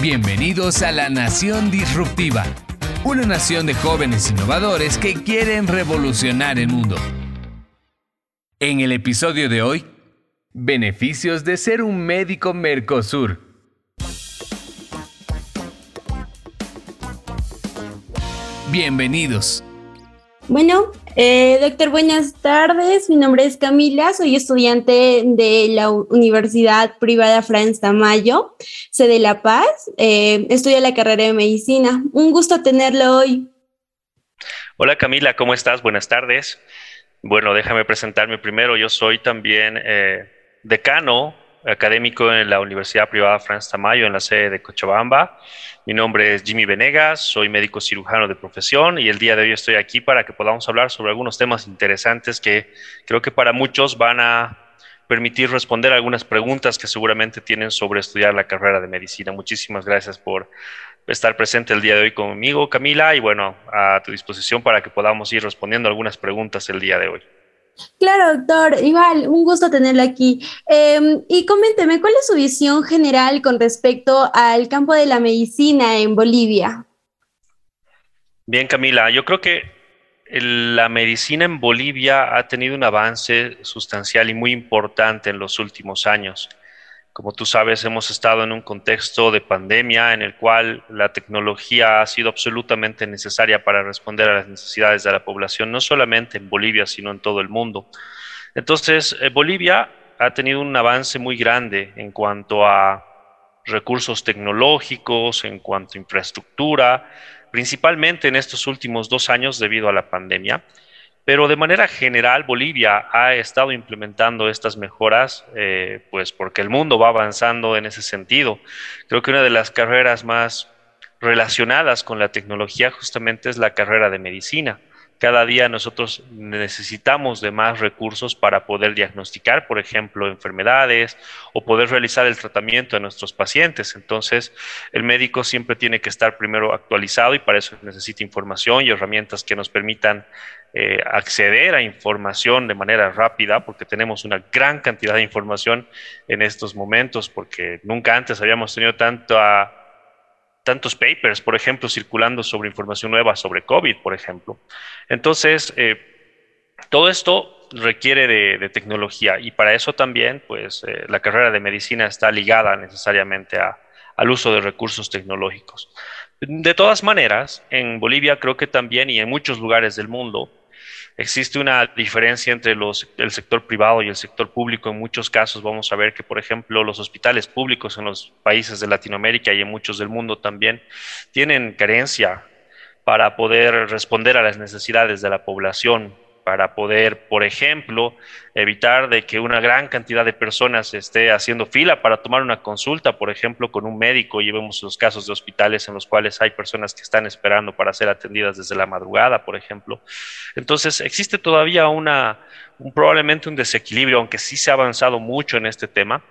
Bienvenidos a la Nación Disruptiva, una nación de jóvenes innovadores que quieren revolucionar el mundo. En el episodio de hoy, beneficios de ser un médico Mercosur. Bienvenidos. Bueno, eh, doctor, buenas tardes. Mi nombre es Camila, soy estudiante de la Universidad Privada Franz Tamayo, sede La Paz. Eh, estudio la carrera de medicina. Un gusto tenerlo hoy. Hola Camila, ¿cómo estás? Buenas tardes. Bueno, déjame presentarme primero. Yo soy también eh, decano académico en la Universidad Privada Franz Tamayo en la sede de Cochabamba. Mi nombre es Jimmy Venegas, soy médico cirujano de profesión y el día de hoy estoy aquí para que podamos hablar sobre algunos temas interesantes que creo que para muchos van a permitir responder algunas preguntas que seguramente tienen sobre estudiar la carrera de medicina. Muchísimas gracias por estar presente el día de hoy conmigo, Camila, y bueno, a tu disposición para que podamos ir respondiendo algunas preguntas el día de hoy. Claro, doctor. Igual, un gusto tenerlo aquí. Em, y coménteme, ¿cuál es su visión general con respecto al campo de la medicina en Bolivia? Bien, Camila, yo creo que la medicina en Bolivia ha tenido un avance sustancial y muy importante en los últimos años. Como tú sabes, hemos estado en un contexto de pandemia en el cual la tecnología ha sido absolutamente necesaria para responder a las necesidades de la población, no solamente en Bolivia, sino en todo el mundo. Entonces, eh, Bolivia ha tenido un avance muy grande en cuanto a recursos tecnológicos, en cuanto a infraestructura, principalmente en estos últimos dos años debido a la pandemia. Pero de manera general, Bolivia ha estado implementando estas mejoras, eh, pues porque el mundo va avanzando en ese sentido. Creo que una de las carreras más relacionadas con la tecnología justamente es la carrera de medicina. Cada día nosotros necesitamos de más recursos para poder diagnosticar, por ejemplo, enfermedades o poder realizar el tratamiento de nuestros pacientes. Entonces, el médico siempre tiene que estar primero actualizado y para eso necesita información y herramientas que nos permitan eh, acceder a información de manera rápida, porque tenemos una gran cantidad de información en estos momentos, porque nunca antes habíamos tenido tanto tantos papers, por ejemplo, circulando sobre información nueva sobre COVID, por ejemplo. Entonces, eh, todo esto requiere de, tecnología y para eso también, pues, eh, la carrera de medicina está ligada necesariamente al uso de recursos tecnológicos. De todas maneras, en Bolivia creo que también y en muchos lugares del mundo, Existe una diferencia entre los, el sector privado y el sector público. En muchos casos vamos a ver que, por ejemplo, los hospitales públicos en los países de Latinoamérica y en muchos del mundo también tienen carencia para poder responder a las necesidades de la población para poder, por ejemplo, evitar de que una gran cantidad de personas esté haciendo fila para tomar una consulta, por ejemplo, con un médico. Y vemos los casos de hospitales en los cuales hay personas que están esperando para ser atendidas desde la madrugada, por ejemplo. Entonces, existe todavía una, probablemente un desequilibrio, aunque sí se ha avanzado mucho en este tema,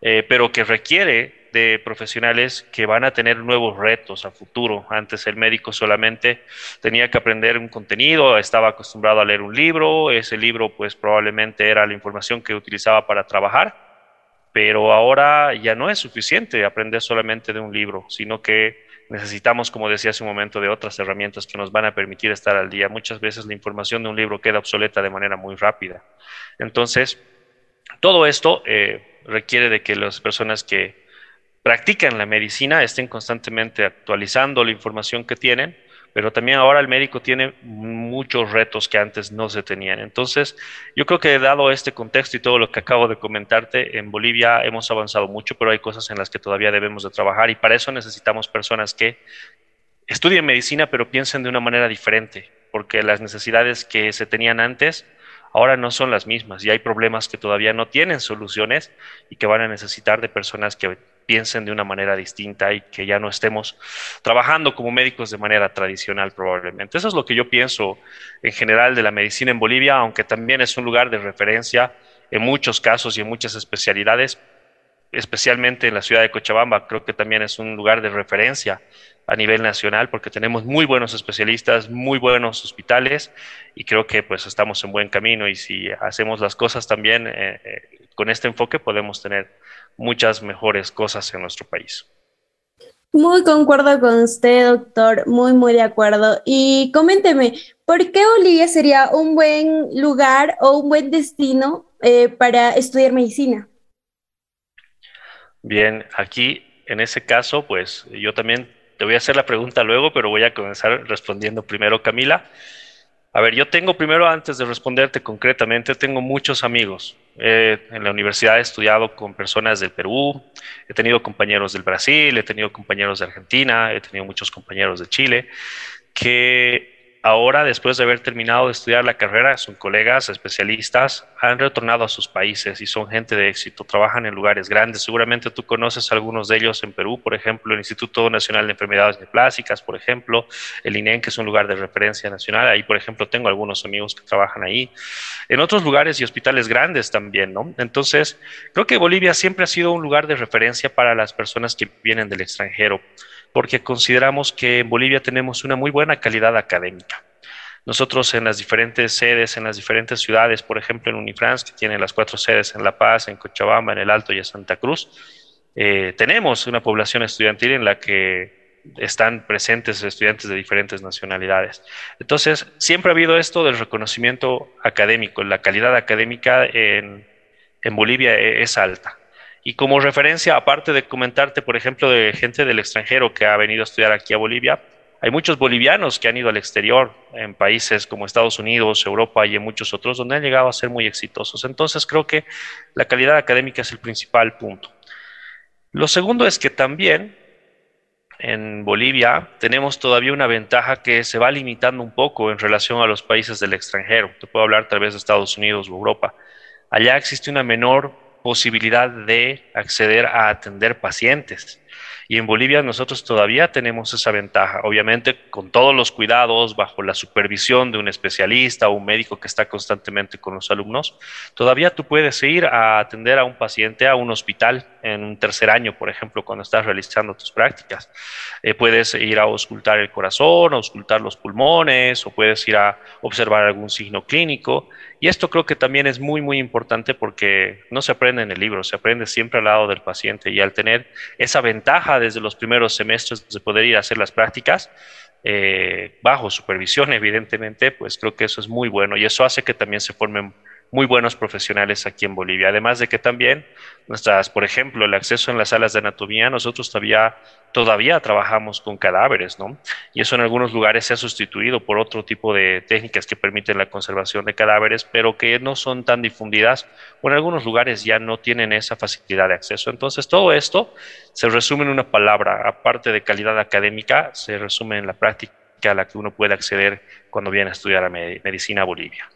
eh, pero que requiere de profesionales que van a tener nuevos retos a futuro. Antes el médico solamente tenía que aprender un contenido, estaba acostumbrado a leer un libro, ese libro pues probablemente era la información que utilizaba para trabajar, pero ahora ya no es suficiente aprender solamente de un libro, sino que necesitamos, como decía hace un momento, de otras herramientas que nos van a permitir estar al día. Muchas veces la información de un libro queda obsoleta de manera muy rápida. Entonces, todo esto eh, requiere de que las personas que practican la medicina estén constantemente actualizando la información que tienen, pero también ahora el médico tiene muchos retos que antes no se tenían. Entonces, yo creo que dado este contexto y todo lo que acabo de comentarte, en Bolivia hemos avanzado mucho, pero hay cosas en las que todavía debemos de trabajar y para eso necesitamos personas que estudien medicina, pero piensen de una manera diferente, porque las necesidades que se tenían antes ahora no son las mismas y hay problemas que todavía no tienen soluciones y que van a necesitar de personas que piensen de una manera distinta y que ya no estemos trabajando como médicos de manera tradicional probablemente. Eso es lo que yo pienso en general de la medicina en Bolivia, aunque también es un lugar de referencia en muchos casos y en muchas especialidades, especialmente en la ciudad de Cochabamba, creo que también es un lugar de referencia a nivel nacional porque tenemos muy buenos especialistas, muy buenos hospitales y creo que pues estamos en buen camino y si hacemos las cosas también eh, eh, con este enfoque podemos tener muchas mejores cosas en nuestro país. Muy concuerdo con usted, doctor, muy, muy de acuerdo. Y coménteme, ¿por qué Bolivia sería un buen lugar o un buen destino eh, para estudiar medicina? Bien, aquí en ese caso, pues yo también te voy a hacer la pregunta luego, pero voy a comenzar respondiendo primero, Camila. A ver, yo tengo primero, antes de responderte concretamente, tengo muchos amigos. en la universidad he estudiado con personas del Perú, he tenido compañeros del Brasil, he tenido compañeros de Argentina, he tenido muchos compañeros de Chile, que ahora, después de haber terminado de estudiar la carrera, son colegas especialistas, han retornado a sus países y son gente de éxito, trabajan en lugares grandes. Seguramente tú conoces algunos de ellos en Perú, por ejemplo, el Instituto Nacional de Enfermedades Neoplásicas, por ejemplo, el INEN, que es un lugar de referencia nacional. Ahí, por ejemplo, tengo algunos amigos que trabajan ahí. En otros lugares y hospitales grandes también, ¿no? Entonces, creo que Bolivia siempre ha sido un lugar de referencia para las personas que vienen del extranjero porque consideramos que en Bolivia tenemos una muy buena calidad académica. Nosotros en las diferentes sedes, en las diferentes ciudades, por ejemplo en Unifrance, que tiene las cuatro sedes en La Paz, en Cochabamba, en el Alto y en Santa Cruz, eh, tenemos una población estudiantil en la que están presentes estudiantes de diferentes nacionalidades. Entonces, siempre ha habido esto del reconocimiento académico. La calidad académica en, en Bolivia e, es alta. Y como referencia, aparte de comentarte, por ejemplo, de gente del extranjero que ha venido a estudiar aquí a Bolivia, hay muchos bolivianos que han ido al exterior, en países como Estados Unidos, Europa y en muchos otros, donde han llegado a ser muy exitosos. Entonces creo que la calidad académica es el principal punto. Lo segundo es que también en Bolivia tenemos todavía una ventaja que se va limitando un poco en relación a los países del extranjero. Te puedo hablar tal vez de Estados Unidos o Europa. Allá existe una menor posibilidad de acceder a atender pacientes. Y en Bolivia nosotros todavía tenemos esa ventaja, obviamente con todos los cuidados, bajo la supervisión de un especialista o un médico que está constantemente con los alumnos. Todavía tú puedes ir a atender a un paciente a un hospital en un tercer año, por ejemplo, cuando estás realizando tus prácticas. Eh, puedes ir a auscultar el corazón, a auscultar los pulmones o puedes ir a observar algún signo clínico. Y esto creo que también es muy, muy importante porque no se aprende en el libro, se aprende siempre al lado del paciente y al tener esa ventaja desde los primeros semestres de poder ir a hacer las prácticas, eh, bajo supervisión, evidentemente, pues creo que eso es muy bueno y eso hace que también se formen muy buenos profesionales aquí en Bolivia. Además de que también nuestras, por ejemplo, el acceso en las salas de anatomía, nosotros todavía, todavía trabajamos con cadáveres, ¿no? Y eso en algunos lugares se ha sustituido por otro tipo de técnicas que permiten la conservación de cadáveres, pero que no son tan difundidas o en algunos lugares ya no tienen esa facilidad de acceso. Entonces, todo esto se resume en una palabra, aparte de calidad académica, se resume en la práctica a la que uno puede acceder cuando viene a estudiar a medicina Bolivia.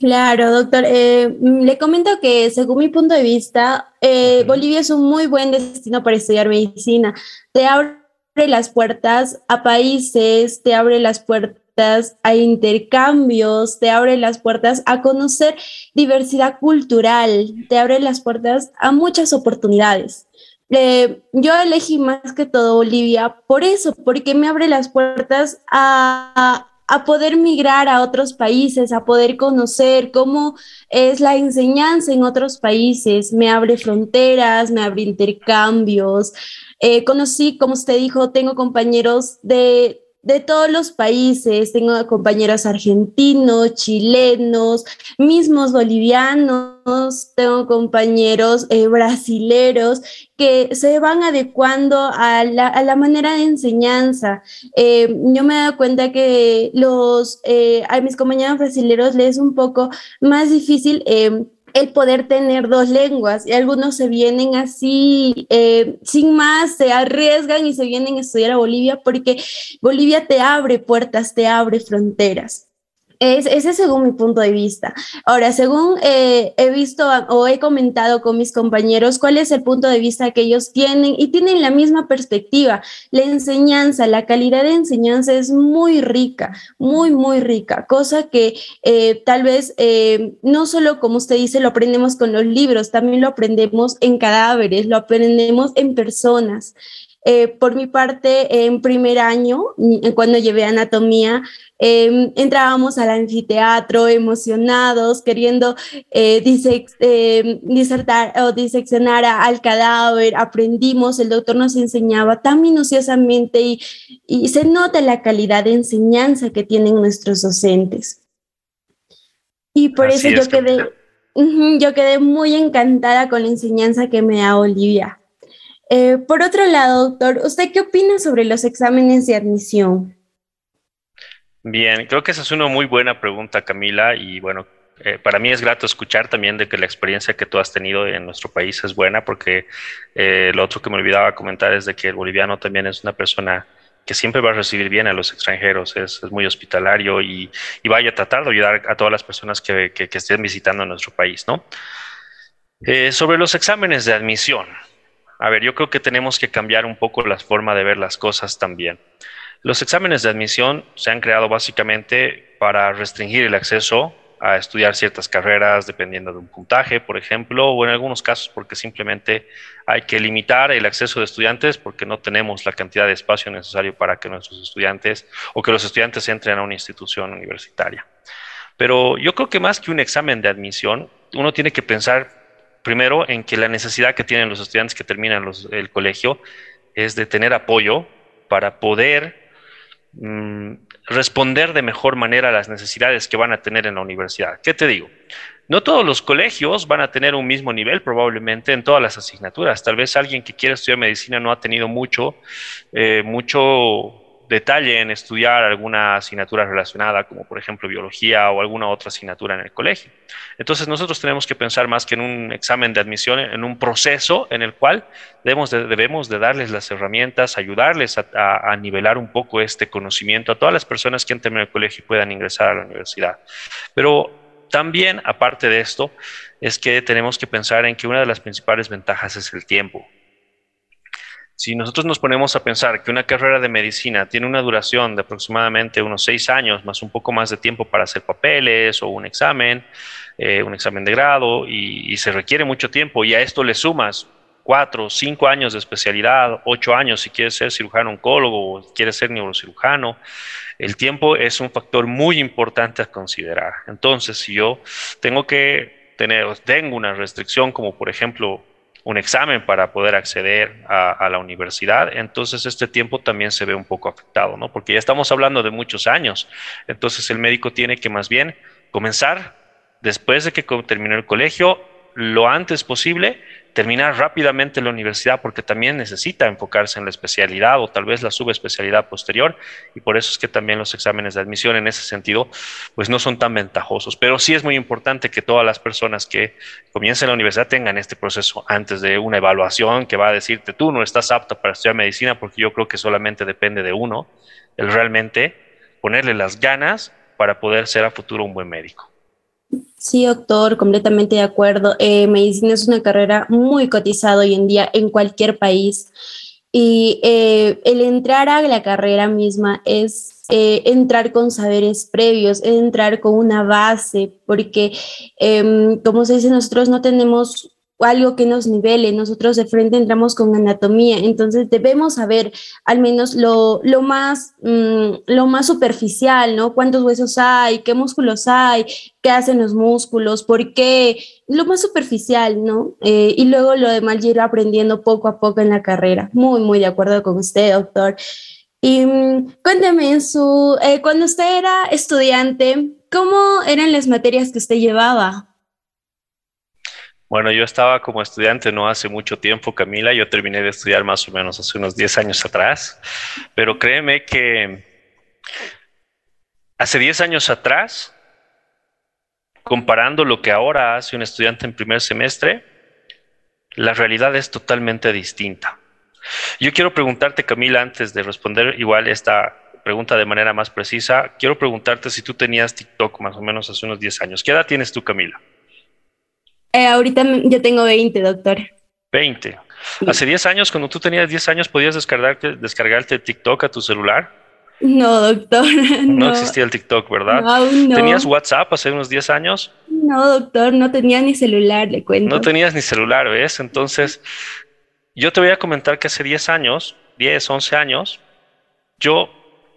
Claro, doctor. Eh, mm, le comento que según mi punto de vista, eh, Bolivia es un muy buen destino para estudiar medicina. Te abre las puertas a países, te abre las puertas a intercambios, te abre las puertas a conocer diversidad cultural, te abre las puertas a muchas oportunidades. Eh, yo elegí más que todo Bolivia por eso, porque me abre las puertas a, a poder migrar a otros países, a poder conocer cómo es la enseñanza en otros países. Me abre fronteras, me abre intercambios. Eh, conocí, como usted dijo, tengo compañeros de de todos los países. Tengo compañeros argentinos, chilenos, mismos bolivianos, tengo compañeros eh, brasileros que se van adecuando a la, manera de enseñanza. Eh, yo me he dado cuenta que los, eh, a mis compañeros brasileros les es un poco más difícil el poder tener dos lenguas y algunos se vienen así eh, sin más, se arriesgan y se vienen a estudiar a Bolivia porque Bolivia te abre puertas, te abre fronteras. Es, ese es según mi punto de vista. Ahora, según eh, he visto o he comentado con mis compañeros, cuál es el punto de vista que ellos tienen y tienen la misma perspectiva. La enseñanza, la calidad de enseñanza es muy rica, muy, muy rica, cosa que eh, tal vez eh, no solo, como usted dice, lo aprendemos con los libros, también lo aprendemos en cadáveres, lo aprendemos en personas. Eh, por mi parte, en primer año, cuando llevé anatomía, em, entrábamos al anfiteatro emocionados, queriendo eh, em, disertar o diseccionar al cadáver, aprendimos, el doctor nos enseñaba tan minuciosamente y, y se nota la calidad de enseñanza que tienen nuestros docentes. Y por eso yo quedé, yo quedé muy encantada con la enseñanza que me da Olivia. Eh, por otro lado, doctor, ¿usted qué opina sobre los exámenes de admisión? Bien, creo que esa es una muy buena pregunta, Camila, y bueno, eh, para mí es grato escuchar también de que la experiencia que tú has tenido en nuestro país es buena, porque eh, lo otro que me olvidaba comentar es de que el boliviano también es una persona que siempre va a recibir bien a los extranjeros, es, muy hospitalario y, vaya a tratar de ayudar a todas las personas que, estén visitando nuestro país, ¿no? Sobre los exámenes de admisión, a ver, yo creo que tenemos que cambiar un poco la forma de ver las cosas también. Los exámenes de admisión se han creado básicamente para restringir el acceso a estudiar ciertas carreras dependiendo de un puntaje, por ejemplo, o en algunos casos porque simplemente hay que limitar el acceso de estudiantes porque no tenemos la cantidad de espacio necesario para que nuestros estudiantes o que los estudiantes entren a una institución universitaria. Pero yo creo que más que un examen de admisión, uno tiene que pensar primero en que la necesidad que tienen los estudiantes que terminan el colegio es de tener apoyo para poder mm, responder de mejor manera a las necesidades que van a tener en la universidad. ¿Qué te digo? No todos los colegios van a tener un mismo nivel probablemente en todas las asignaturas. Tal vez alguien que quiera estudiar medicina no ha tenido mucho, eh, mucho detalle en estudiar alguna asignatura relacionada, como por ejemplo biología o alguna otra asignatura en el colegio. Entonces nosotros tenemos que pensar más que en un examen de admisión, en un proceso en el cual debemos de, debemos de darles las herramientas, ayudarles a, nivelar un poco este conocimiento a todas las personas que entren en el colegio y puedan ingresar a la universidad. Pero también, aparte de esto, es que tenemos que pensar en que una de las principales ventajas es el tiempo. Si nosotros nos ponemos a pensar que una carrera de medicina tiene una duración de aproximadamente unos seis años, más un poco más de tiempo para hacer papeles o un examen, eh, un examen de grado, y, se requiere mucho tiempo, y a esto le sumas cuatro, cinco años de especialidad, ocho años si quieres ser cirujano oncólogo o quieres ser neurocirujano, el tiempo es un factor muy importante a considerar. Entonces, si yo tengo que tener, tengo una restricción como por ejemplo un examen para poder acceder a, la universidad, entonces este tiempo también se ve un poco afectado, ¿no? Porque ya estamos hablando de muchos años, entonces el médico tiene que más bien comenzar después de que terminó el colegio, lo antes posible, terminar rápidamente la universidad porque también necesita enfocarse en la especialidad o tal vez la subespecialidad posterior y por eso es que también los exámenes de admisión en ese sentido pues no son tan ventajosos, pero sí es muy importante que todas las personas que comiencen la universidad tengan este proceso antes de una evaluación que va a decirte tú no estás apta para estudiar medicina porque yo creo que solamente depende de uno el realmente ponerle las ganas para poder ser a futuro un buen médico. Sí, doctor, completamente de acuerdo. Eh, medicina es una carrera muy cotizada hoy en día en cualquier país y eh, el entrar a la carrera misma es eh, entrar con saberes previos, entrar con una base, porque em, como se dice, nosotros no tenemos algo que nos nivele. Nosotros de frente entramos con anatomía, entonces debemos saber al menos lo, lo más, mm, lo más superficial, ¿no? ¿Cuántos huesos hay? ¿Qué músculos hay? ¿Qué hacen los músculos? ¿Por qué? Lo más superficial, ¿no? Eh, y luego lo demás ir aprendiendo poco a poco en la carrera. Muy, muy de acuerdo con usted, doctor. Y mm, cuénteme, su, eh, cuando usted era estudiante, ¿cómo eran las materias que usted llevaba? Bueno, yo estaba como estudiante no hace mucho tiempo, Camila. Yo terminé de estudiar más o menos hace unos 10 años atrás. Pero créeme que hace 10 años atrás, comparando lo que ahora hace un estudiante en primer semestre, la realidad es totalmente distinta. Yo quiero preguntarte, Camila, antes de responder igual esta pregunta de manera más precisa, quiero preguntarte si tú tenías TikTok más o menos hace unos 10 años. ¿Qué edad tienes tú, Camila? Eh, ahorita yo tengo 20, doctor. 20. Hace 10 años, cuando tú tenías 10 años, ¿podías descargarte, descargarte TikTok a tu celular? No, doctor. No, existía el TikTok, ¿verdad? no. ¿Tenías WhatsApp hace unos 10 años? No, doctor, no tenía ni celular, le cuento. No tenías ni celular, ¿ves? Entonces, yo te voy a comentar que hace 10 años 10, 11 años, yo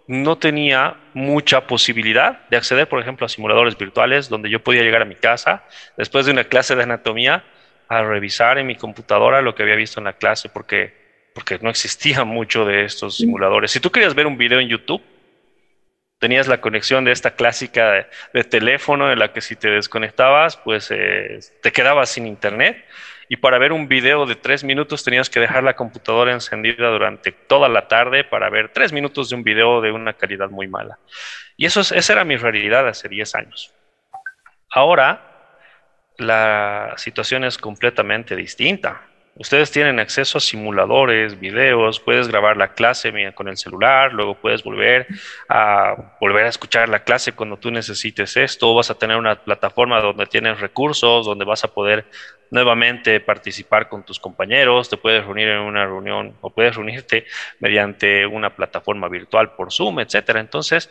no tenía mucha posibilidad de acceder, por ejemplo, a simuladores virtuales donde yo podía llegar a mi casa después de una clase de anatomía a revisar en mi computadora lo que había visto en la clase porque, porque no existía mucho de estos simuladores. Si tú querías ver un video en YouTube, tenías la conexión de esta clásica de, teléfono en la que si te desconectabas, pues eh, te quedabas sin internet y para ver un video de tres minutos tenías que dejar la computadora encendida durante toda la tarde para ver tres minutos de un video de una calidad muy mala. Y eso esa era mi realidad hace 10 años. Ahora la situación es completamente distinta. Ustedes tienen acceso a simuladores, videos, puedes grabar la clase con el celular, luego puedes volver a volver a escuchar la clase cuando tú necesites esto, vas a tener una plataforma donde tienes recursos, donde vas a poder nuevamente participar con tus compañeros, te puedes reunir en una reunión o puedes reunirte mediante una plataforma virtual por Zoom, etcétera. Entonces,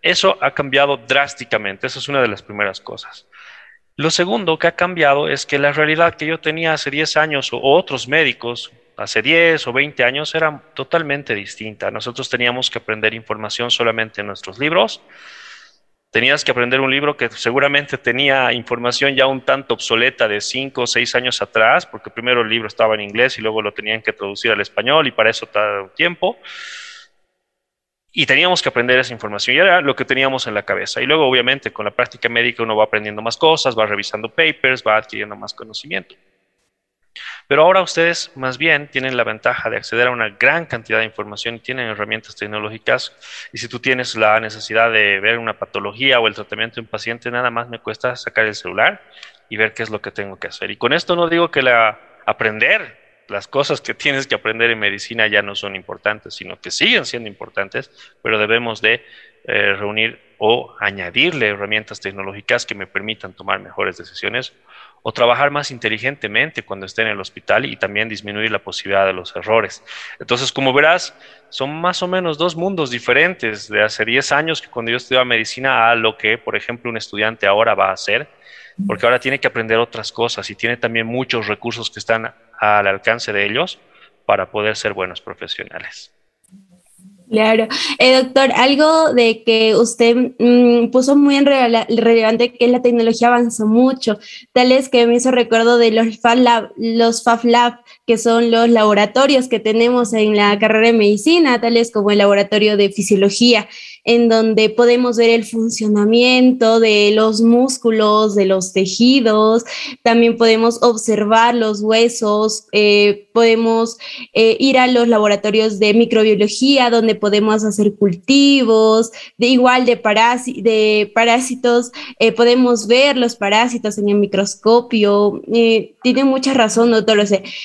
eso ha cambiado drásticamente, esa es una de las primeras cosas. Lo segundo que ha cambiado es que la realidad que yo tenía hace 10 años o otros médicos hace 10 o 20 años era totalmente distinta. Nosotros teníamos que aprender información solamente en nuestros libros. Tenías que aprender un libro que seguramente tenía información ya un tanto obsoleta de 5 o 6 años atrás, porque primero el libro estaba en inglés y luego lo tenían que traducir al español y para eso tarda un tiempo. Y teníamos que aprender esa información y era lo que teníamos en la cabeza. Y luego, obviamente, con la práctica médica uno va aprendiendo más cosas, va revisando papers, va adquiriendo más conocimiento. Pero ahora ustedes más bien tienen la ventaja de acceder a una gran cantidad de información y tienen herramientas tecnológicas. Y si tú tienes la necesidad de ver una patología o el tratamiento de un paciente, nada más me cuesta sacar el celular y ver qué es lo que tengo que hacer. Y con esto no digo que la aprender las cosas que tienes que aprender en medicina ya no son importantes, sino que siguen siendo importantes, pero debemos de eh, reunir o añadirle herramientas tecnológicas que me permitan tomar mejores decisiones o trabajar más inteligentemente cuando esté en el hospital y también disminuir la posibilidad de los errores. Entonces, como verás, son más o menos dos mundos diferentes de hace 10 años que cuando yo estudiaba medicina a lo que, por ejemplo, un estudiante ahora va a hacer, porque ahora tiene que aprender otras cosas y tiene también muchos recursos que están al alcance de ellos para poder ser buenos profesionales. Claro. Eh, doctor, algo de que usted mm, puso muy en relevante que la tecnología avanzó mucho, tal es que me hizo recuerdo de los Fab Lab, los Fab Lab, que son los laboratorios que tenemos en la carrera de medicina, tales como el laboratorio de fisiología en donde podemos ver el funcionamiento de los músculos, de los tejidos, también podemos observar los huesos, eh, podemos eh, ir a los laboratorios de microbiología donde podemos hacer cultivos, de igual de, de parásitos, eh, podemos ver los parásitos en el microscopio. tiene mucha razón, doctor. O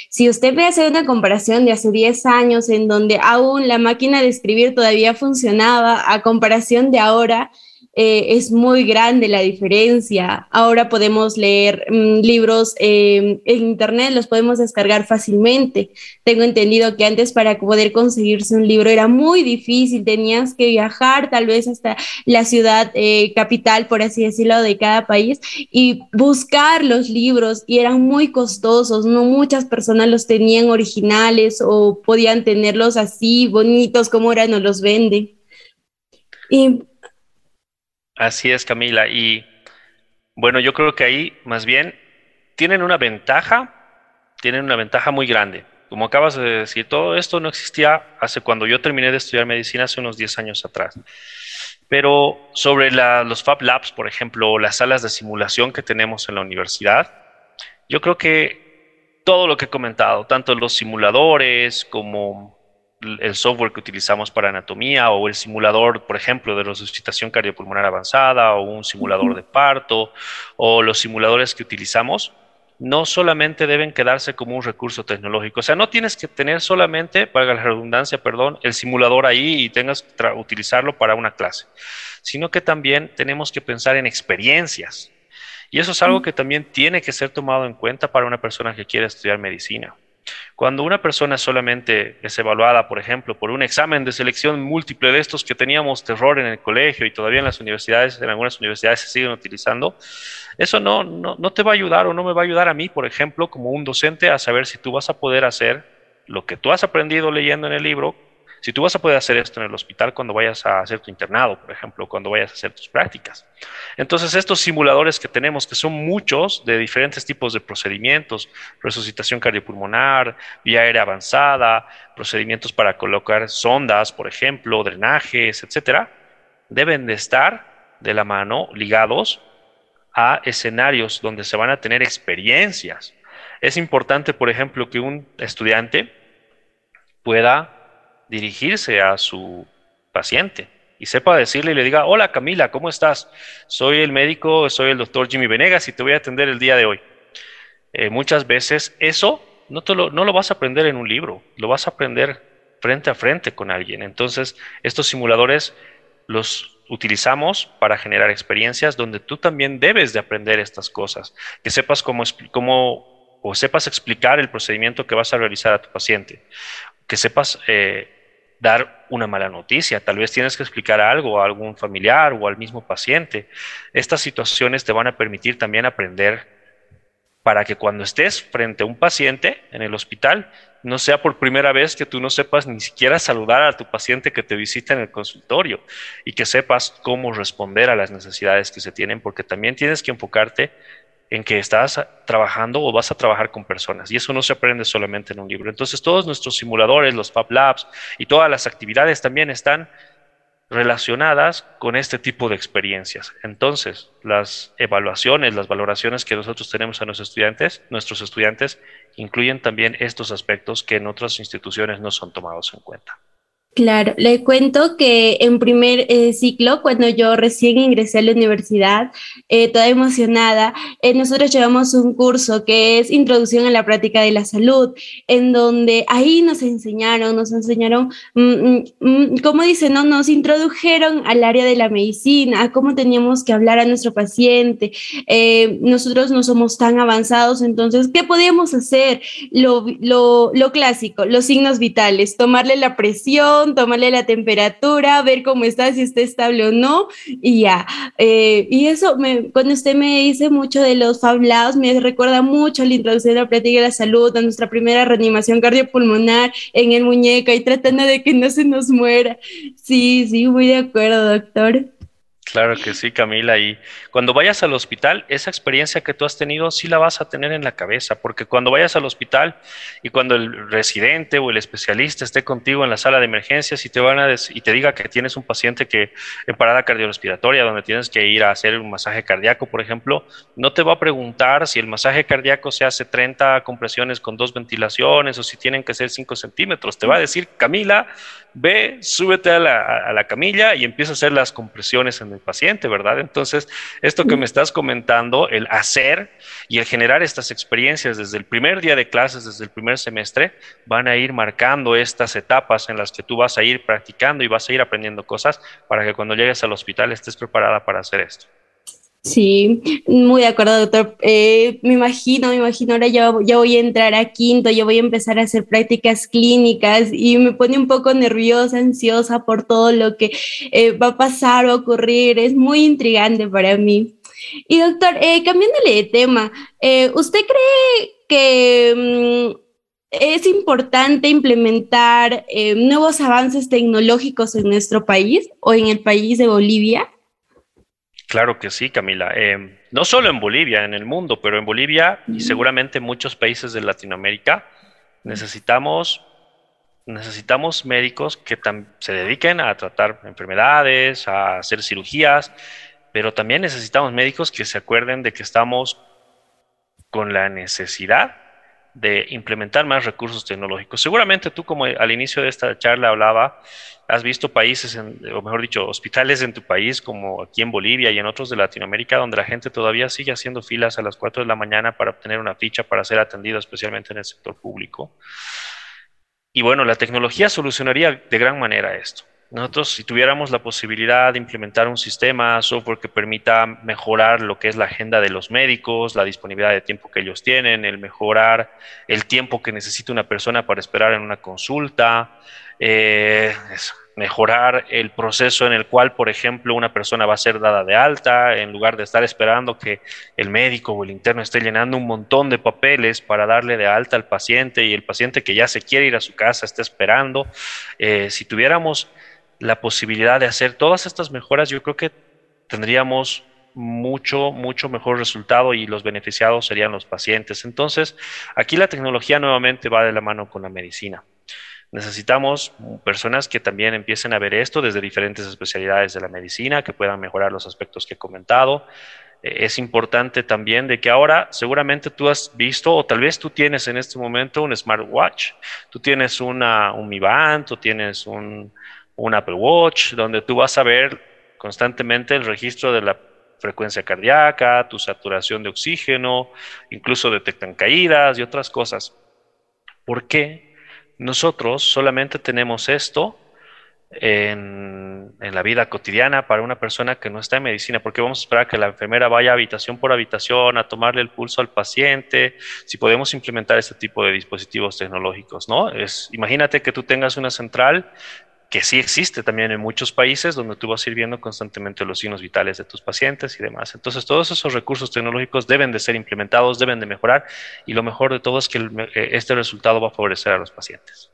si usted ve hacer una comparación de hace 10 años en donde aún la máquina de escribir todavía funcionaba, comparación de ahora, eh, es muy grande la diferencia. Ahora podemos leer mm, libros eh, en internet, los podemos descargar fácilmente. Tengo entendido que antes para poder conseguirse un libro era muy difícil, tenías que viajar tal vez hasta la ciudad eh, capital, por así decirlo, de cada país y buscar los libros y eran muy costosos, no muchas personas los tenían originales o podían tenerlos así bonitos como ahora nos los venden. Y Así es, Camila. Y bueno, yo creo que ahí más bien tienen una ventaja, tienen una ventaja muy grande. Como acabas de decir, todo esto no existía hace cuando yo terminé de estudiar medicina hace unos 10 años atrás. Pero sobre los Fab Labs, por ejemplo, las salas de simulación que tenemos en la universidad, yo creo que todo lo que he comentado, tanto los simuladores como el software que utilizamos para anatomía o el simulador, por ejemplo, de resucitación cardiopulmonar avanzada o un simulador de parto o los simuladores que utilizamos, no solamente deben quedarse como un recurso tecnológico. O sea, no tienes que tener solamente, para la redundancia, perdón, el simulador ahí y tengas que utilizarlo para una clase, sino que también tenemos que pensar en experiencias. Y eso es algo que también tiene que ser tomado en cuenta para una persona que quiere estudiar medicina. Cuando una persona solamente es evaluada, por ejemplo, por un examen de selección múltiple de estos que teníamos terror en el colegio y todavía en las universidades, en algunas universidades se siguen utilizando, eso no, no, no te va a ayudar o no me va a ayudar a mí, por ejemplo, como un docente, a saber si tú vas a poder hacer lo que tú has aprendido leyendo en el libro si tú vas a poder hacer esto en el hospital cuando vayas a hacer tu internado, por ejemplo, cuando vayas a hacer tus prácticas. Entonces, estos simuladores que tenemos, que son muchos de diferentes tipos de procedimientos, resucitación cardiopulmonar, vía aérea avanzada, procedimientos para colocar sondas, por ejemplo, drenajes, etcétera, deben de estar de la mano ligados a escenarios donde se van a tener experiencias. Es importante, por ejemplo, que un estudiante pueda dirigirse a su paciente y sepa decirle y le diga, hola Camila, ¿cómo estás? Soy el médico, soy el doctor Jimmy Venegas y te voy a atender el día de hoy. Eh, muchas veces eso no, lo, no lo vas a aprender en un libro, lo vas a aprender frente a frente con alguien. Entonces, estos simuladores los utilizamos para generar experiencias donde tú también debes de aprender estas cosas, que sepas cómo, cómo o sepas explicar el procedimiento que vas a realizar a tu paciente, que sepas eh, dar una mala noticia, tal vez tienes que explicar algo a algún familiar o al mismo paciente. Estas situaciones te van a permitir también aprender para que cuando estés frente a un paciente en el hospital, no sea por primera vez que tú no sepas ni siquiera saludar a tu paciente que te visita en el consultorio y que sepas cómo responder a las necesidades que se tienen, porque también tienes que enfocarte en que estás trabajando o vas a trabajar con personas y eso no se aprende solamente en un libro. Entonces todos nuestros simuladores, los Fab Labs y todas las actividades también están relacionadas con este tipo de experiencias. Entonces, las evaluaciones, las valoraciones que nosotros tenemos a nuestros estudiantes, nuestros estudiantes incluyen también estos aspectos que en otras instituciones no son tomados en cuenta. Claro, le cuento que en primer eh, ciclo, cuando yo recién ingresé a la universidad, eh, toda emocionada, eh, nosotros llevamos un curso que es Introducción a la Práctica de la Salud, en donde ahí nos enseñaron, nos enseñaron, mm, mm, mm, como dicen, ¿no? nos introdujeron al área de la medicina, a cómo teníamos que hablar a nuestro paciente. nosotros no somos tan avanzados, entonces, ¿qué podíamos hacer? Lo, lo, lo clásico, los signos vitales, tomarle la presión, tomarle la temperatura, ver cómo está, si está estable o no, y ya. Eh, y eso, me, cuando usted me dice mucho de los fablados, me recuerda mucho la introducción de la práctica de la salud, a nuestra primera reanimación cardiopulmonar en el muñeca y tratando de que no se nos muera. Sí, sí, muy de acuerdo, doctor. Claro que sí, Camila. Y cuando vayas al hospital, esa experiencia que tú has tenido sí la vas a tener en la cabeza, porque cuando vayas al hospital y cuando el residente o el especialista esté contigo en la sala de emergencias y te van a y te diga que tienes un paciente que en parada cardiorrespiratoria donde tienes que ir a hacer un masaje cardíaco, por ejemplo, no te va a preguntar si el masaje cardíaco se hace 30 compresiones con dos ventilaciones o si tienen que ser 5 centímetros. Te va a decir, Camila, ve, súbete a la, a la camilla y empieza a hacer las compresiones en el paciente, ¿verdad? Entonces, esto que me estás comentando, el hacer y el generar estas experiencias desde el primer día de clases, desde el primer semestre, van a ir marcando estas etapas en las que tú vas a ir practicando y vas a ir aprendiendo cosas para que cuando llegues al hospital estés preparada para hacer esto. Sí, muy de acuerdo, doctor. Eh, me imagino, me imagino, ahora ya, voy a entrar a quinto, ya voy a empezar a hacer prácticas clínicas y me pone un poco nerviosa, ansiosa por todo lo que eh, va a pasar o ocurrir. Es muy intrigante para mí. Y doctor, eh, cambiándole de tema, ¿usted cree que... Mm, es importante implementar nuevos avances tecnológicos en nuestro país o en el país de Bolivia? Claro que sí, Camila. Em, no solo en Bolivia, en el mundo, pero en Bolivia y seguramente en muchos países de Latinoamérica necesitamos, necesitamos médicos que se dediquen a tratar enfermedades, a hacer cirugías, pero también necesitamos médicos que se acuerden de que estamos con la necesidad de implementar más recursos tecnológicos. Seguramente tú, como al inicio de esta charla hablaba, has visto países, o mejor dicho, hospitales en tu país, como aquí en Bolivia y en otros de Latinoamérica, donde la gente todavía sigue haciendo filas a las 4 de la mañana para obtener una ficha para ser atendido, especialmente en el sector público. Y bueno, la tecnología solucionaría de gran manera esto. Nosotros, si tuviéramos la posibilidad de implementar un sistema, software que permita mejorar lo que es la agenda de los médicos, la disponibilidad de tiempo que ellos tienen, el mejorar el tiempo que necesita una persona para esperar en una consulta, eh, mejorar el proceso en el cual, por ejemplo, una persona va a ser dada de alta, en lugar de estar esperando que el médico o el interno esté llenando un montón de papeles para darle de alta al paciente y el paciente que ya se quiere ir a su casa esté esperando. Eh, si tuviéramos la posibilidad de hacer todas estas mejoras, yo creo que tendríamos mucho, mucho mejor resultado y los beneficiados serían los pacientes. Entonces, aquí la tecnología nuevamente va de la mano con la medicina. Necesitamos personas que también empiecen a ver esto desde diferentes especialidades de la medicina, que puedan mejorar los aspectos que he comentado. Eh, es importante también de que ahora seguramente tú has visto o tal vez tú tienes en este momento un smartwatch, tú tienes una, un Mi Band, tú tienes un, un Apple Watch, donde tú vas a ver constantemente el registro de la frecuencia cardíaca, tu saturación de oxígeno, incluso detectan caídas y otras cosas. ¿Por qué? Nosotros solamente tenemos esto en, la vida cotidiana para una persona que no está en medicina, porque vamos a esperar que la enfermera vaya habitación por habitación a tomarle el pulso al paciente, si podemos implementar este tipo de dispositivos tecnológicos, ¿no? Es, imagínate que tú tengas una central que sí existe también en muchos países donde tú vas a ir viendo constantemente los signos vitales de tus pacientes y demás. Entonces, todos esos recursos tecnológicos deben de ser implementados, deben de mejorar y lo mejor de todo es que eh, este resultado va a favorecer a los pacientes.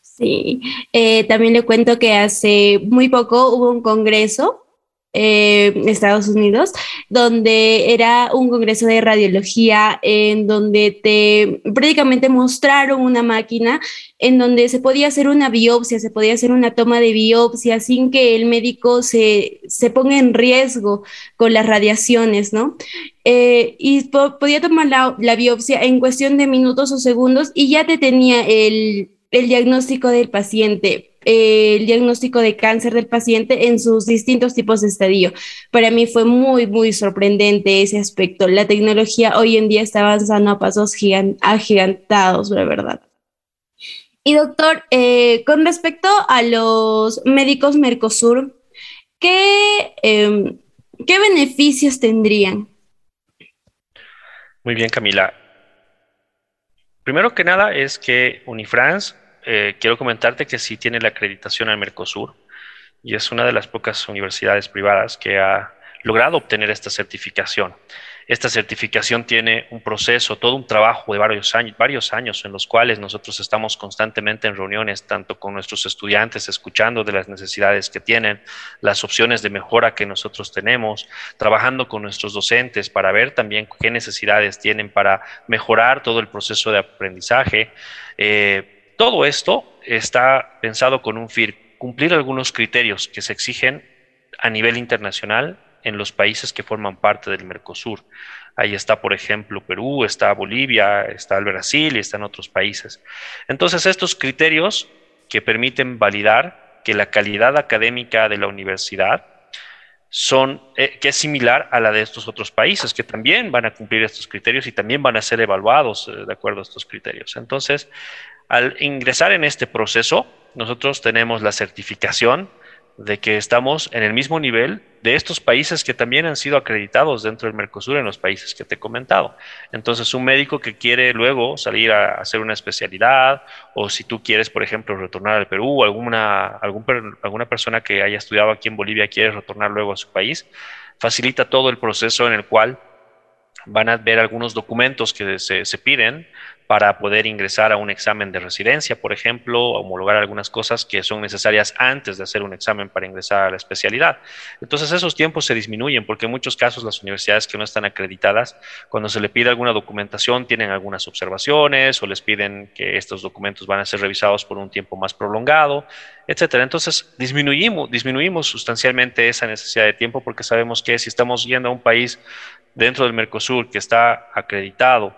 Sí, eh, también le cuento que hace muy poco hubo un congreso eh, Estados Unidos, donde era un congreso de radiología en donde te prácticamente mostraron una máquina en donde se podía hacer una biopsia, se podía hacer una toma de biopsia sin que el médico se, se ponga en riesgo con las radiaciones, ¿no? Eh, y podía tomar la, la, biopsia en cuestión de minutos o segundos y ya te tenía el, el diagnóstico del paciente el diagnóstico de cáncer del paciente en sus distintos tipos de estadio. Para mí fue muy, muy sorprendente ese aspecto. La tecnología hoy en día está avanzando a pasos agigantados, la verdad. Y doctor, eh, con respecto a los médicos Mercosur, ¿qué, em, ¿qué beneficios tendrían? Muy bien, Camila. Primero que nada es que Unifrance eh, quiero comentarte que sí tiene la acreditación al Mercosur y es una de las pocas universidades privadas que ha logrado obtener esta certificación. Esta certificación tiene un proceso, todo un trabajo de varios años, varios años en los cuales nosotros estamos constantemente en reuniones, tanto con nuestros estudiantes, escuchando de las necesidades que tienen, las opciones de mejora que nosotros tenemos, trabajando con nuestros docentes para ver también qué necesidades tienen para mejorar todo el proceso de aprendizaje. Eh, todo esto está pensado con un fin, cumplir algunos criterios que se exigen a nivel internacional en los países que forman parte del Mercosur. Ahí está, por ejemplo, Perú, está Bolivia, está el Brasil y están otros países. Entonces, estos criterios que permiten validar que la calidad académica de la universidad son, eh, que es similar a la de estos otros países, que también van a cumplir estos criterios y también van a ser evaluados eh, de acuerdo a estos criterios. Entonces, al ingresar en este proceso, nosotros tenemos la certificación de que estamos en el mismo nivel de estos países que también han sido acreditados dentro del Mercosur en los países que te he comentado. Entonces, un médico que quiere luego salir a hacer una especialidad, o si tú quieres, por ejemplo, retornar al Perú, alguna, alguna persona que haya estudiado aquí en Bolivia quiere retornar luego a su país, facilita todo el proceso en el cual van a ver algunos documentos que se, se piden para poder ingresar a un examen de residencia, por ejemplo, homologar algunas cosas que son necesarias antes de hacer un examen para ingresar a la especialidad. Entonces esos tiempos se disminuyen porque en muchos casos las universidades que no están acreditadas, cuando se le pide alguna documentación, tienen algunas observaciones o les piden que estos documentos van a ser revisados por un tiempo más prolongado, etcétera. Entonces disminuimos, disminuimos sustancialmente esa necesidad de tiempo porque sabemos que si estamos yendo a un país dentro del Mercosur que está acreditado,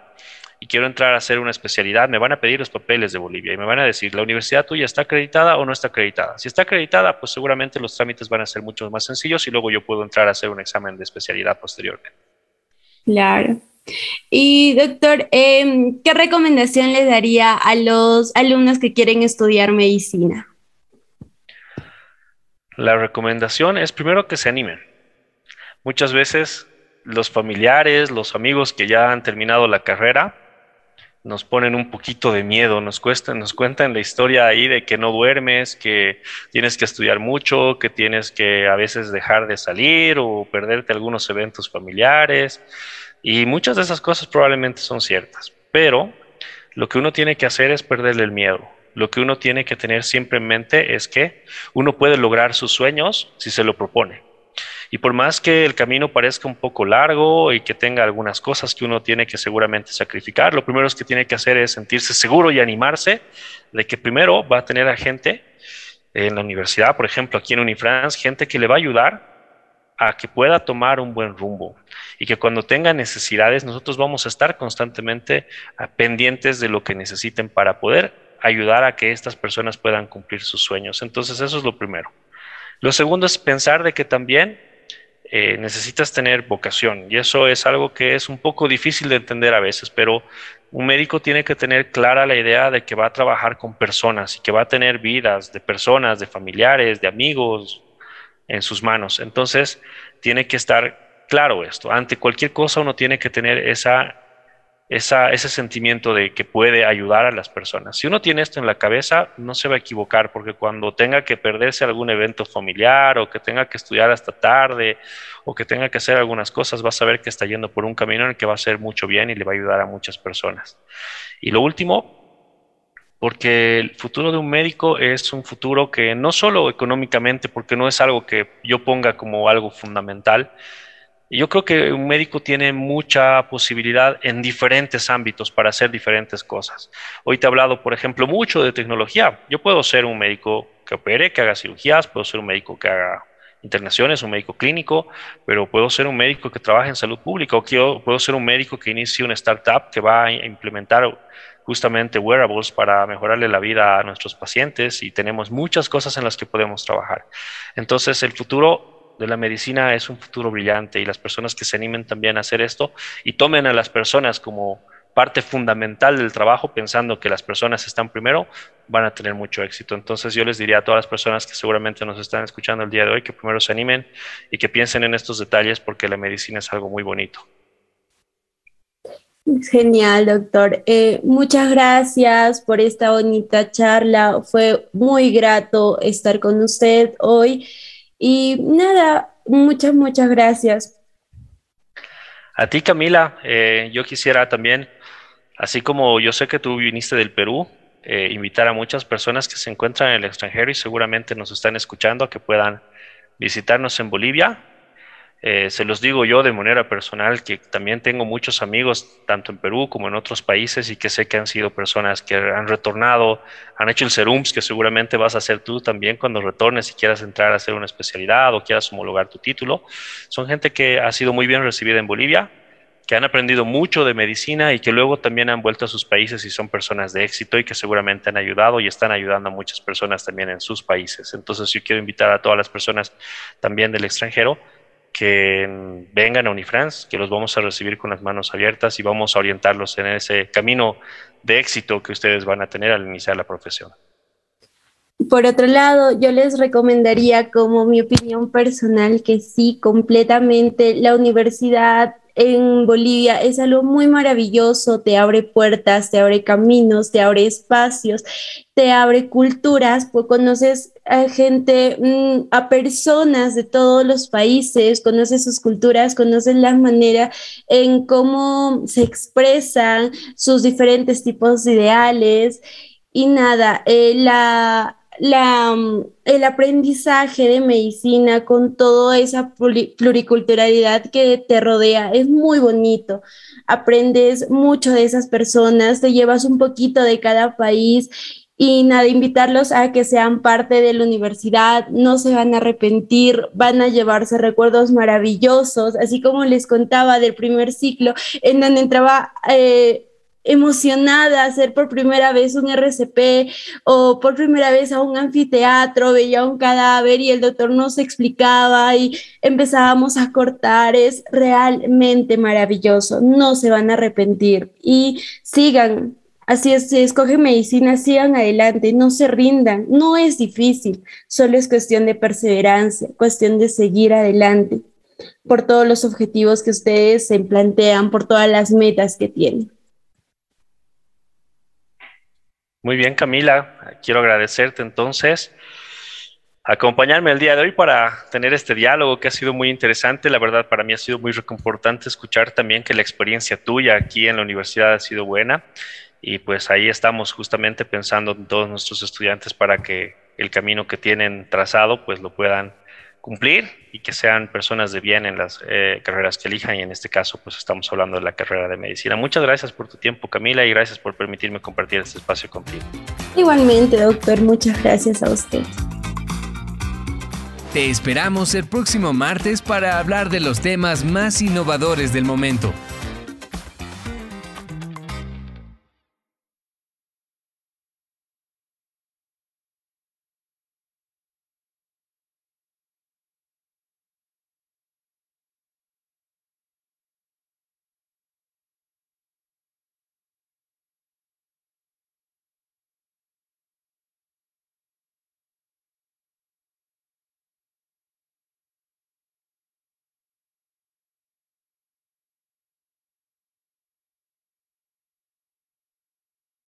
y quiero entrar a hacer una especialidad, me van a pedir los papeles de Bolivia y me van a decir, ¿la universidad tuya está acreditada o no está acreditada? Si está acreditada, pues seguramente los trámites van a ser mucho más sencillos y luego yo puedo entrar a hacer un examen de especialidad posteriormente. Claro. Y doctor, em, ¿qué recomendación le daría a los alumnos que quieren estudiar medicina? La recomendación es primero que se animen. Muchas veces los familiares, los amigos que ya han terminado la carrera, nos ponen un poquito de miedo, nos, cuesta, nos cuentan la historia ahí de que no duermes, que tienes que estudiar mucho, que tienes que a veces dejar de salir o perderte algunos eventos familiares. Y muchas de esas cosas probablemente son ciertas, pero lo que uno tiene que hacer es perderle el miedo. Lo que uno tiene que tener siempre en mente es que uno puede lograr sus sueños si se lo propone. Y por más que el camino parezca un poco largo y que tenga algunas cosas que uno tiene que seguramente sacrificar, lo primero que tiene que hacer es sentirse seguro y animarse de que primero va a tener a gente en la universidad, por ejemplo, aquí en Unifrance, gente que le va a ayudar a que pueda tomar un buen rumbo y que cuando tenga necesidades nosotros vamos a estar constantemente pendientes de lo que necesiten para poder ayudar a que estas personas puedan cumplir sus sueños. Entonces eso es lo primero. Lo segundo es pensar de que también eh, necesitas tener vocación y eso es algo que es un poco difícil de entender a veces, pero un médico tiene que tener clara la idea de que va a trabajar con personas y que va a tener vidas de personas, de familiares, de amigos en sus manos. Entonces, tiene que estar claro esto. Ante cualquier cosa uno tiene que tener esa ese sentimiento de que puede ayudar a las personas. Si uno tiene esto en la cabeza, no se va a equivocar, porque cuando tenga que perderse algún evento familiar o que tenga que estudiar hasta tarde o que tenga que hacer algunas cosas, va a saber que está yendo por un camino en el que va a hacer mucho bien y le va a ayudar a muchas personas. Y lo último, porque el futuro de un médico es un futuro que no solo económicamente, porque no es algo que yo ponga como algo fundamental, yo creo que un médico tiene mucha posibilidad en diferentes ámbitos para hacer diferentes cosas. Hoy te he hablado, por ejemplo, mucho de tecnología. Yo puedo ser un médico que opere, que haga cirugías, puedo ser un médico que haga internaciones, un médico clínico, pero puedo ser un médico que trabaje en salud pública o puedo ser un médico que inicie una startup que va a implementar justamente wearables para mejorarle la vida a nuestros pacientes y tenemos muchas cosas en las que podemos trabajar. Entonces, el futuro de la medicina es un futuro brillante y las personas que se animen también a hacer esto y tomen a las personas como parte fundamental del trabajo pensando que las personas están primero, van a tener mucho éxito. Entonces yo les diría a todas las personas que seguramente nos están escuchando el día de hoy que primero se animen y que piensen en estos detalles porque la medicina es algo muy bonito. Genial, doctor. Eh, muchas gracias por esta bonita charla. Fue muy grato estar con usted hoy. Y nada, muchas, muchas gracias. A ti, Camila, eh, yo quisiera también, así como yo sé que tú viniste del Perú, eh, invitar a muchas personas que se encuentran en el extranjero y seguramente nos están escuchando a que puedan visitarnos en Bolivia eh, se los digo yo de manera personal que también tengo muchos amigos, tanto en Perú como en otros países, y que sé que han sido personas que han retornado, han hecho el SERUMS, que seguramente vas a hacer tú también cuando retornes y quieras entrar a hacer una especialidad o quieras homologar tu título. Son gente que ha sido muy bien recibida en Bolivia, que han aprendido mucho de medicina y que luego también han vuelto a sus países y son personas de éxito y que seguramente han ayudado y están ayudando a muchas personas también en sus países. Entonces yo quiero invitar a todas las personas también del extranjero que vengan a Unifrance, que los vamos a recibir con las manos abiertas y vamos a orientarlos en ese camino de éxito que ustedes van a tener al iniciar la profesión. Por otro lado, yo les recomendaría como mi opinión personal que sí, completamente la universidad en Bolivia es algo muy maravilloso, te abre puertas, te abre caminos, te abre espacios, te abre culturas, pues conoces a gente, mm, a personas de todos los países, conoces sus culturas, conoces la manera en cómo se expresan sus diferentes tipos de ideales. Y nada, eh, la, la, el aprendizaje de medicina con toda esa pluriculturalidad que te rodea es muy bonito. Aprendes mucho de esas personas, te llevas un poquito de cada país y nada, invitarlos a que sean parte de la universidad, no se van a arrepentir, van a llevarse recuerdos maravillosos, así como les contaba del primer ciclo, en donde entraba... Eh, emocionada hacer por primera vez un RCP o por primera vez a un anfiteatro, veía un cadáver y el doctor nos explicaba y empezábamos a cortar. Es realmente maravilloso, no se van a arrepentir y sigan. Así es, escogen medicina, sigan adelante, no se rindan, no es difícil, solo es cuestión de perseverancia, cuestión de seguir adelante por todos los objetivos que ustedes se plantean, por todas las metas que tienen. Muy bien, Camila. Quiero agradecerte entonces acompañarme el día de hoy para tener este diálogo que ha sido muy interesante. La verdad, para mí ha sido muy reconfortante escuchar también que la experiencia tuya aquí en la universidad ha sido buena. Y pues ahí estamos justamente pensando en todos nuestros estudiantes para que el camino que tienen trazado pues lo puedan cumplir y que sean personas de bien en las eh, carreras que elijan y en este caso pues estamos hablando de la carrera de medicina. Muchas gracias por tu tiempo Camila y gracias por permitirme compartir este espacio contigo. Igualmente doctor, muchas gracias a usted. Te esperamos el próximo martes para hablar de los temas más innovadores del momento.